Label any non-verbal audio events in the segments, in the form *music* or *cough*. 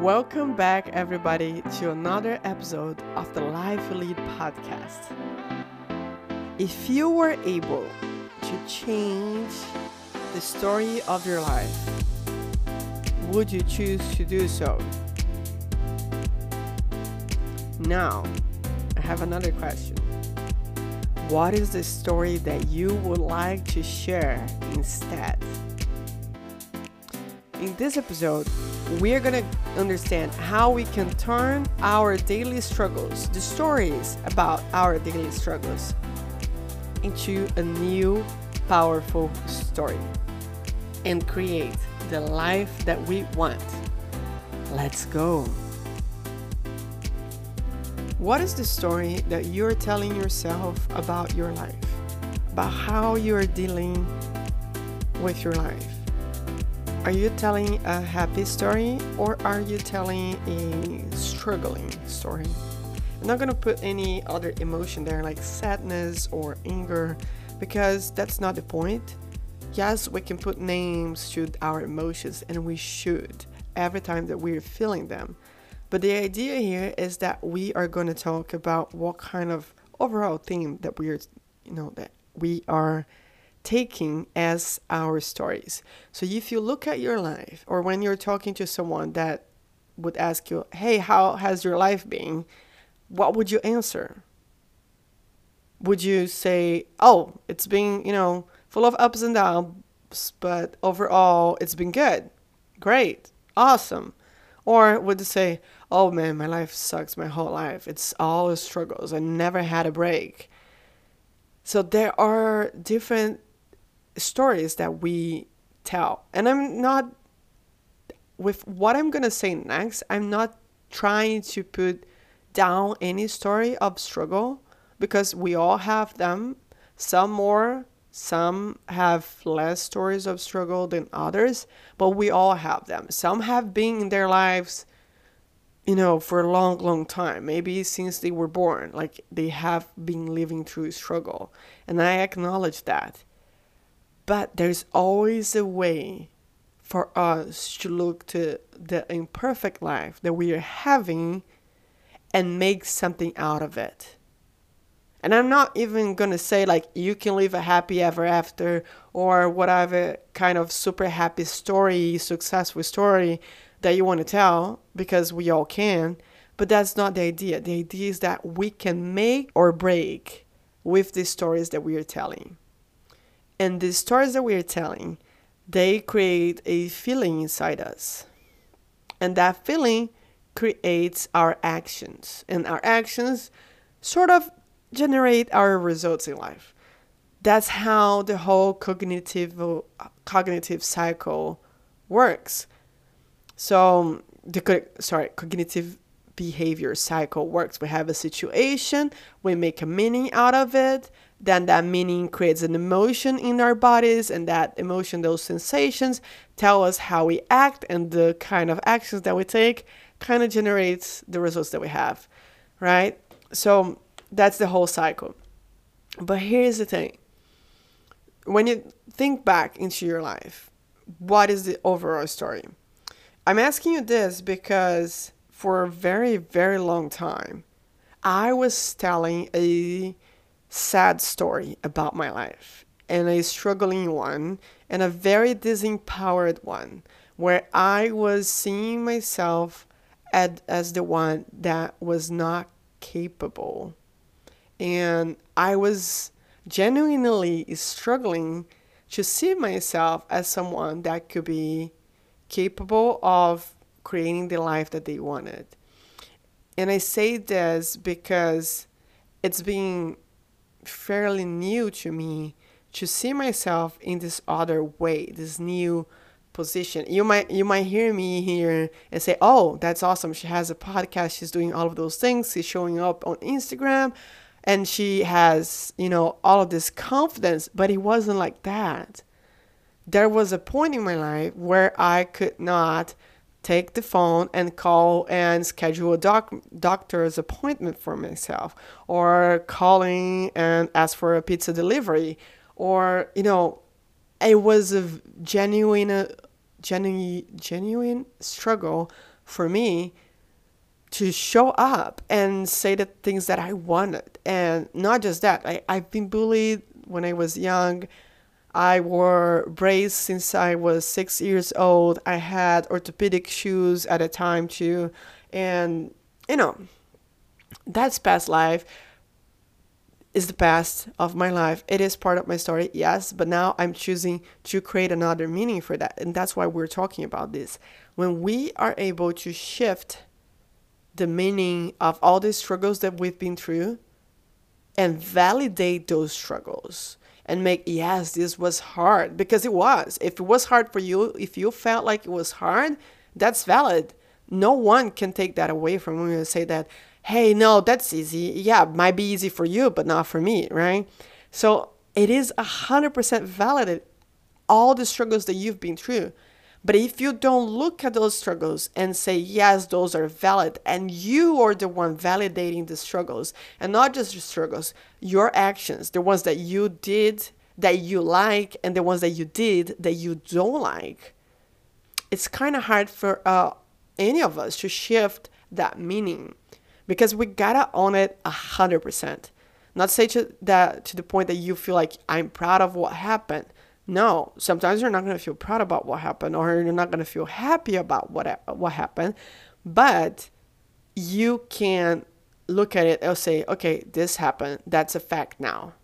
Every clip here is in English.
Welcome back, everybody, to another episode of the Life Lead podcast. If you were able to change the story of your life, would you choose to do so? Now, I have another question. What is the story that you would like to share instead? In this episode, we are going to understand how we can turn our daily struggles, the stories about our daily struggles, into a new powerful story and create the life that we want. Let's go. What is the story that you're telling yourself about your life? About how you're dealing with your life? Are you telling a happy story or are you telling a struggling story? I'm not gonna put any other emotion there like sadness or anger because that's not the point. Yes, we can put names to our emotions and we should every time that we're feeling them. But the idea here is that we are to talk about what kind of overall theme that we're, you know, that we are taking as our stories. So if you look at your life, or when you're talking to someone that would ask you, hey, how has your life been? What would you answer? Would you say, oh, it's been, you know, full of ups and downs, but overall it's been good, great, awesome? Or would you say, oh man, my life sucks my whole life. It's all struggles. I never had a break. So there are different stories that we tell. And I'm not, with what I'm going to say next, I'm not trying to put down any story of struggle because we all have them. Some more, some have less stories of struggle than others, but we all have them. Some have been in their lives, you know, for a long, long time, maybe since they were born. Like they have been living through struggle. And I acknowledge that. But there's always a way for us to look to the imperfect life that we are having and make something out of it. And I'm not even going to say like you can live a happy ever after or whatever kind of super happy story, successful story that you want to tell because we all can. But that's not the idea. The idea is that we can make or break with the stories that we are telling. And the stories that we are telling, they create a feeling inside us. And that feeling creates our actions. And our actions sort of generate our results in life. That's how the whole cognitive cognitive cycle works. So the sorry cognitive behavior cycle works. We have a situation, we make a meaning out of it, then that meaning creates an emotion in our bodies, and that emotion, those sensations, tell us how we act, and the kind of actions that we take kind of generates the results that we have, right? So that's the whole cycle. But here's the thing when you think back into your life, what is the overall story? I'm asking you this because for a very, very long time, I was telling a sad story about my life and a struggling one and a very disempowered one where I was seeing myself as, as the one that was not capable and I was genuinely struggling to see myself as someone that could be capable of creating the life that they wanted. And I say this because it's been fairly new to me to see myself in this other way, this new position. You might you might hear me here and say, "Oh, that's awesome. She has a podcast. She's doing all of those things. She's showing up on Instagram and she has, you know, all of this confidence, but it wasn't like that. There was a point in my life where I could not take the phone and call and schedule a doc- doctor's appointment for myself or calling and ask for a pizza delivery or, you know, it was a genuine, genuine, genuine struggle for me to show up and say the things that I wanted. And not just that, I, I've been bullied when I was young. I wore braces since I was six years old. I had orthopedic shoes at a time too. And, you know, that's past life is the past of my life. It is part of my story, yes, but now I'm choosing to create another meaning for that. And that's why we're talking about this. When we are able to shift the meaning of all the struggles that we've been through and validate those struggles and make, yes, this was hard because it was. If it was hard for you, if you felt like it was hard, that's valid. No one can take that away from you and say that hey, no, that's easy. Yeah, might be easy for you, but not for me, right? So it is 100% valid all the struggles that you've been through. But if you don't look at those struggles and say, yes, those are valid, and you are the one validating the struggles, and not just the struggles, your actions, the ones that you did that you like, and the ones that you did that you don't like, it's kind of hard for uh, any of us to shift that meaning because we gotta own it a hundred percent. Not say to that to the point that you feel like I'm proud of what happened. No, sometimes you're not gonna feel proud about what happened, or you're not gonna feel happy about what what happened, but you can look at it and say, okay, this happened. That's a fact now,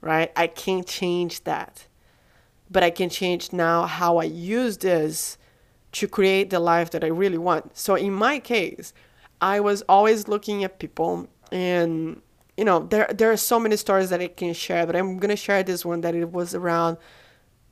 right? I can't change that, but I can change now how I use this to create the life that I really want. So in my case, I was always looking at people and you know there there are so many stories that I can share but I'm going to share this one that it was around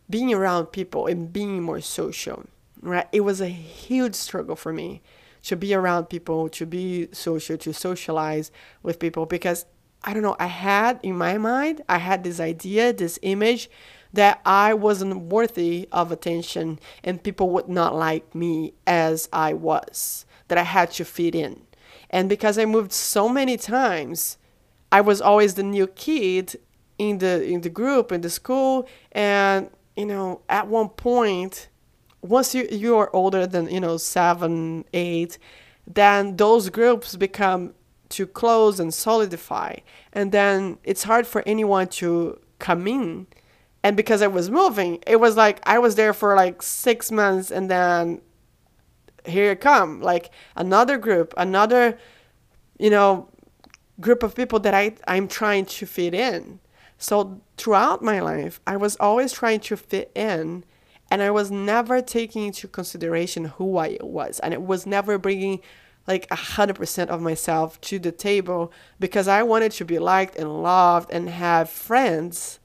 being around people and being more social right it was a huge struggle for me to be around people to be social to socialize with people because I don't know I had in my mind I had this idea this image that I wasn't worthy of attention and people would not like me as I was that I had to fit in. And because I moved so many times, I was always the new kid in the in the group in the school and you know at one point once you you are older than you know 7 8 then those groups become too close and solidify. And then it's hard for anyone to come in. And because I was moving it was like I was there for like 6 months and then here it come. Like another group another you know group of people that I, i'm trying to fit in so throughout my life i was always trying to fit in and i was never taking into consideration who i was and it was never bringing like a hundred percent of myself to the table because i wanted to be liked and loved and have friends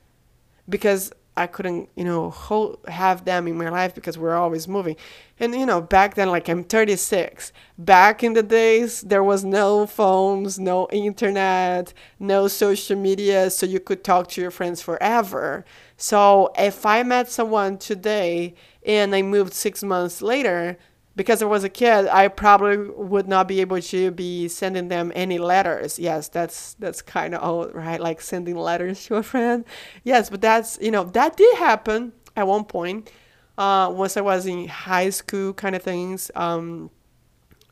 because I couldn't, you know, hold, have them in my life because we're always moving. And, you know, back then, like I'm 36. Back in the days, there was no phones, no internet, no social media, so you could talk to your friends forever. So if I met someone today and I moved six months later, because I was a kid, I probably would not be able to be sending them any letters. Yes, that's that's kind of old, right? Like sending letters to a friend. Yes, but that's you know that did happen at one point. Uh, once I was in high school, kind of things. Um,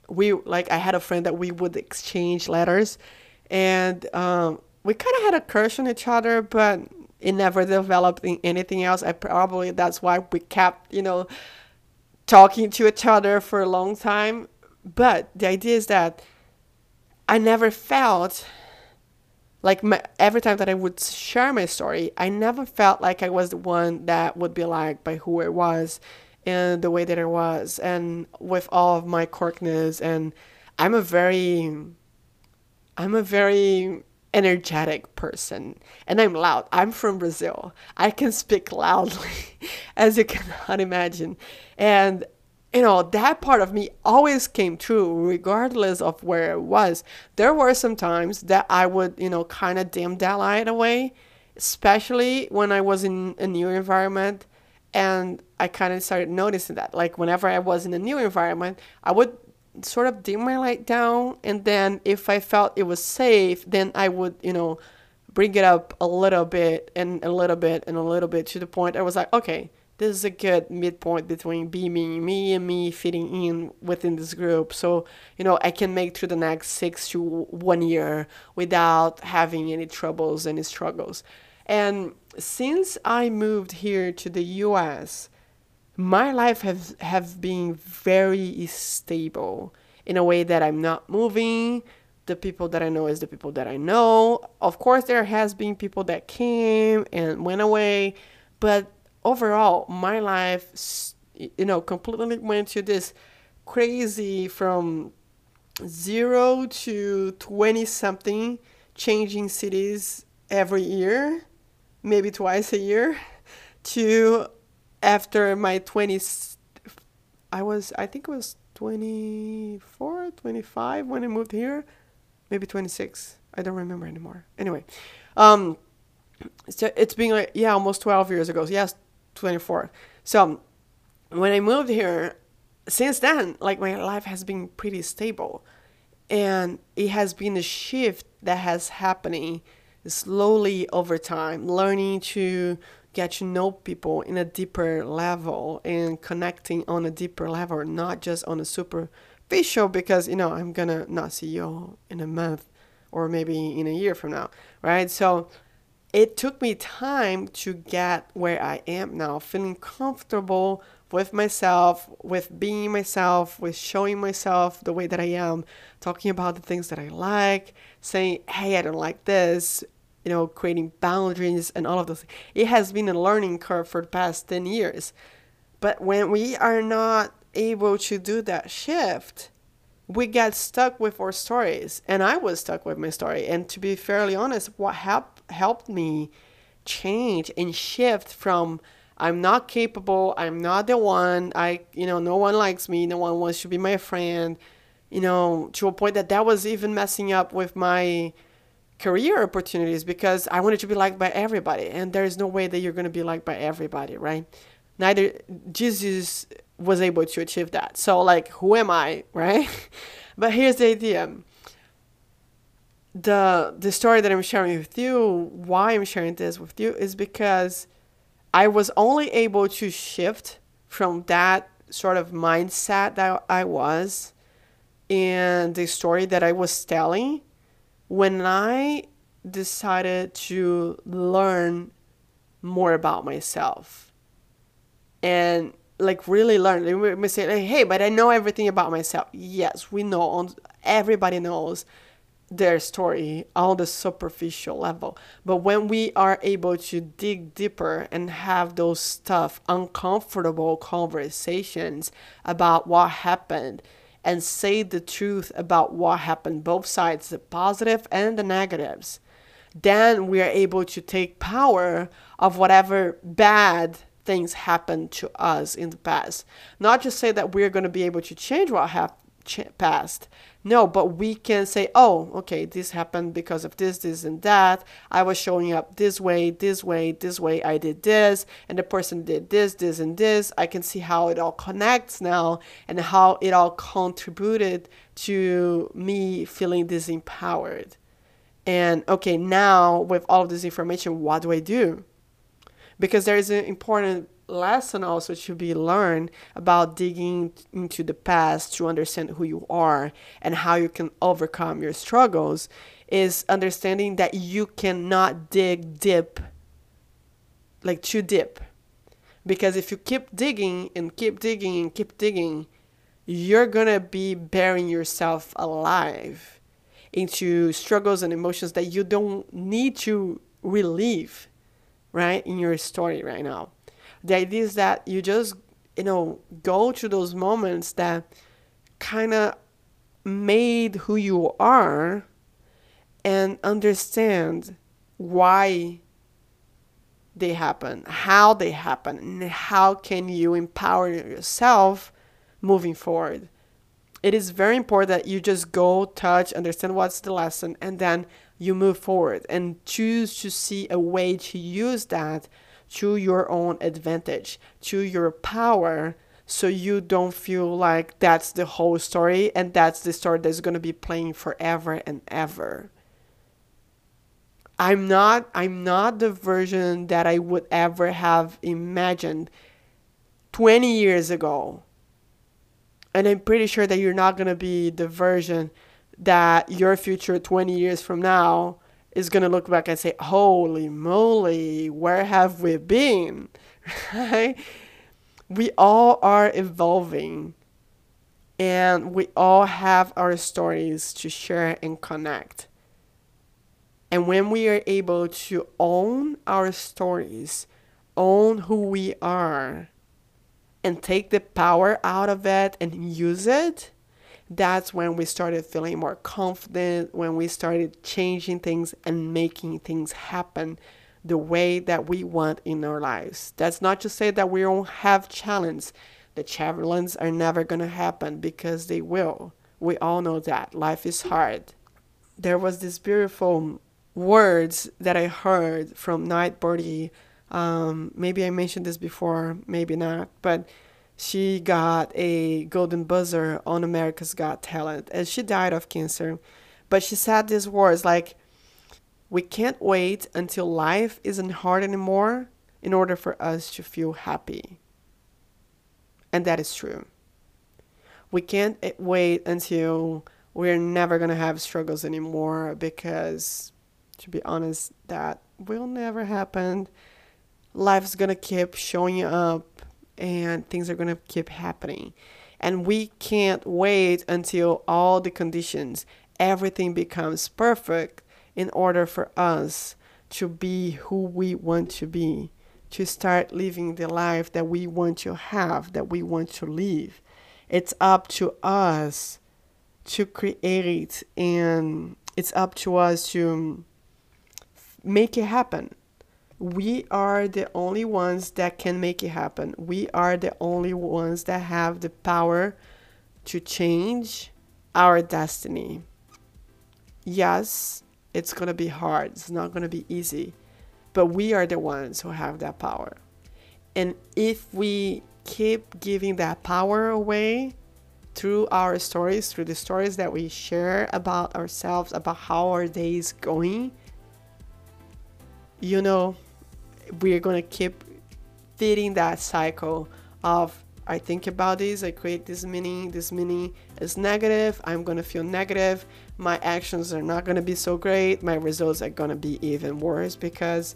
we like I had a friend that we would exchange letters, and um, we kind of had a crush on each other, but it never developed in anything else. I probably that's why we kept you know talking to each other for a long time. But the idea is that I never felt like my, every time that I would share my story, I never felt like I was the one that would be liked by who I was and the way that I was, and with all of my quirkiness. And I'm a very, I'm a very energetic person and I'm loud. I'm from Brazil. I can speak loudly, *laughs* as you cannot imagine. And you know, that part of me always came true, regardless of where it was. There were some times that I would, you know, kind of dim that light away, especially when I was in a new environment. And I kind of started noticing that. Like, whenever I was in a new environment, I would sort of dim my light down and then if i felt it was safe then i would you know bring it up a little bit and a little bit and a little bit to the point I was like, okay, this is a good midpoint between being me and me fitting in within this group. So, you know, I can make through the next six to one year without having any troubles, any struggles. And since I moved here to the US, my life has have been very stable in a way that I'm not moving. The people that I know is the people that I know. Of course, there has been people that came and went away, but overall, my life, you know, completely went to this crazy from zero to 20 something changing cities every year, maybe twice a year, *laughs* to after my 20s, I was, I think it was 24, 25 when I moved here, maybe 26. I don't remember anymore. Anyway, um, so it's been like, yeah, almost 12 years ago. So Yes, 24. So when I moved here, since then, like my life has been pretty stable. And it has been a shift that has happening slowly over time, learning to get to know people in a deeper level and connecting on a deeper level, not just on a super superficial because, you know, I'm gonna not see you in a month or maybe in a year from now, right? So it took me time to get where I am now, feeling comfortable with myself, with being myself, with showing myself the way that I am, talking about the things that I like, saying, hey, I don't like this, you know, creating boundaries and all of those. It has been a learning curve for the past 10 years. But when we are not able to do that shift, we get stuck with our stories. And I was stuck with my story. And to be fairly honest, what helped helped me change and shift from I'm not capable, I'm not the one, I you know, no one likes me, no one wants to be my friend, you know, to a point that that was even messing up with my career opportunities because I wanted to be liked by everybody and there is no way that you're going to be liked by everybody, right? Neither Jesus was able to achieve that. So like who am I, *laughs* right? but here's the idea the the story that I'm sharing with you, why I'm sharing this with you is because I was only able to shift from that sort of mindset that I was and the story that I was telling when I decided to learn more about myself and like really learn. They may say, "Hey, but I know everything about myself." Yes, we know. Everybody knows their story on the superficial level. But when we are able to dig deeper and have those tough, uncomfortable conversations about what happened and say the truth about what happened, both sides, the positive and the negatives, then we are able to take power of whatever bad things happened to us in the past. Not just say that we're going to be able to change what happened past. No, but we can say, oh, okay, this happened because of this, this, and that. I was showing up this way, this way, this way. I did this, and the person did this, this, and this. I can see how it all connects now and how it all contributed to me feeling disempowered. And okay, now with all of this information, what do I do? Because there is an important lesson also to be learned about digging into the past to understand who you are and how you can overcome your struggles is understanding that you cannot dig deep like too deep. Because if you keep digging and keep digging and keep digging you're gonna be burying yourself alive into struggles and emotions that you don't need to relieve right in your story right now. The idea is that you just you know go to those moments that kind of made who you are and understand why they happen how they happen and how can you empower yourself moving forward. It is very important that you just go touch understand what's the lesson and then you move forward and choose to see a way to use that to your own advantage, to your power, so you don't feel like that's the whole story and that's the story that's going to be playing forever and ever. I'm not I'm not the version that I would ever have imagined 20 years ago. And I'm pretty sure that you're not going to be the version that your future 20 years from now is going to look back and say, "Holy moly, where have we been?" *laughs* We all are evolving and we all have our stories to share and connect. And when we are able to own our stories, own who we are, and take the power out of it and use it, that's when we started feeling more confident, when we started changing things and making things happen the way that we want in our lives. That's not to say that we don't have challenges. The challenges are never going to happen because they will. We all know that. Life is hard. There was this beautiful words that I heard from Night Birdie. Um, maybe I mentioned this before, maybe not, but she got a golden buzzer on America's Got Talent and she died of cancer. But she said these words like, We can't wait until life isn't hard anymore in order for us to feel happy. And that is true. We can't eh, wait until we're never going to have struggles anymore because to be honest, that will never happen. Life's gonna keep showing up and things are gonna keep happening. And we can't wait until all the conditions, everything becomes perfect in order for us to be who we want to be, to start living the life that we want to have, that we want to live. It's up to us to create and it's up to us to make it happen. We are the only ones that can make it happen. We are the only ones that have the power to change our destiny. Yes, it's going to be hard, it's not going to be easy, but we are the ones who have that power. And if we keep giving that power away through our stories, through the stories that we share about ourselves, about how our day is going, you know, we're gonna keep feeding that cycle of I think about this, I create this meaning, this meaning is negative, I'm gonna feel negative, my actions are not gonna be so great, my results are gonna be even worse because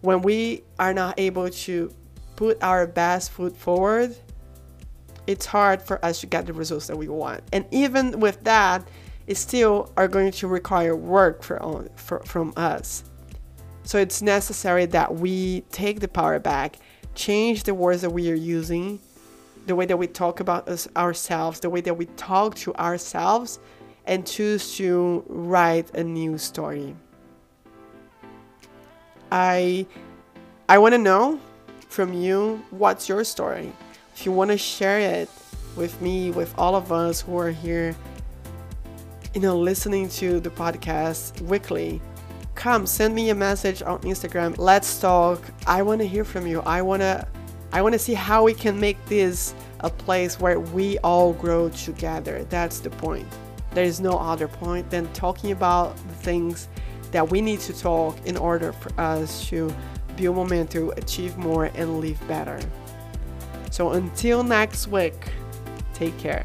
when we are not able to put our best foot forward, it's hard for us to get the results that we want. And even with that, it still are going to require work for, for from us. So it's necessary that we take the power back, change the words that we are using, the way that we talk about us, ourselves, the way that we talk to ourselves, and choose to write a new story. I I want to know from you what's your story. If you want to share it with me, with all of us who are here, you know, listening to the podcast weekly, come send me a message on Instagram. Let's talk. I want to hear from you. I want to I want to see how we can make this a place where we all grow together. That's the point. There is no other point than talking about the things that we need to talk in order for us to build momentum, achieve more, and live better. So until next week, take care.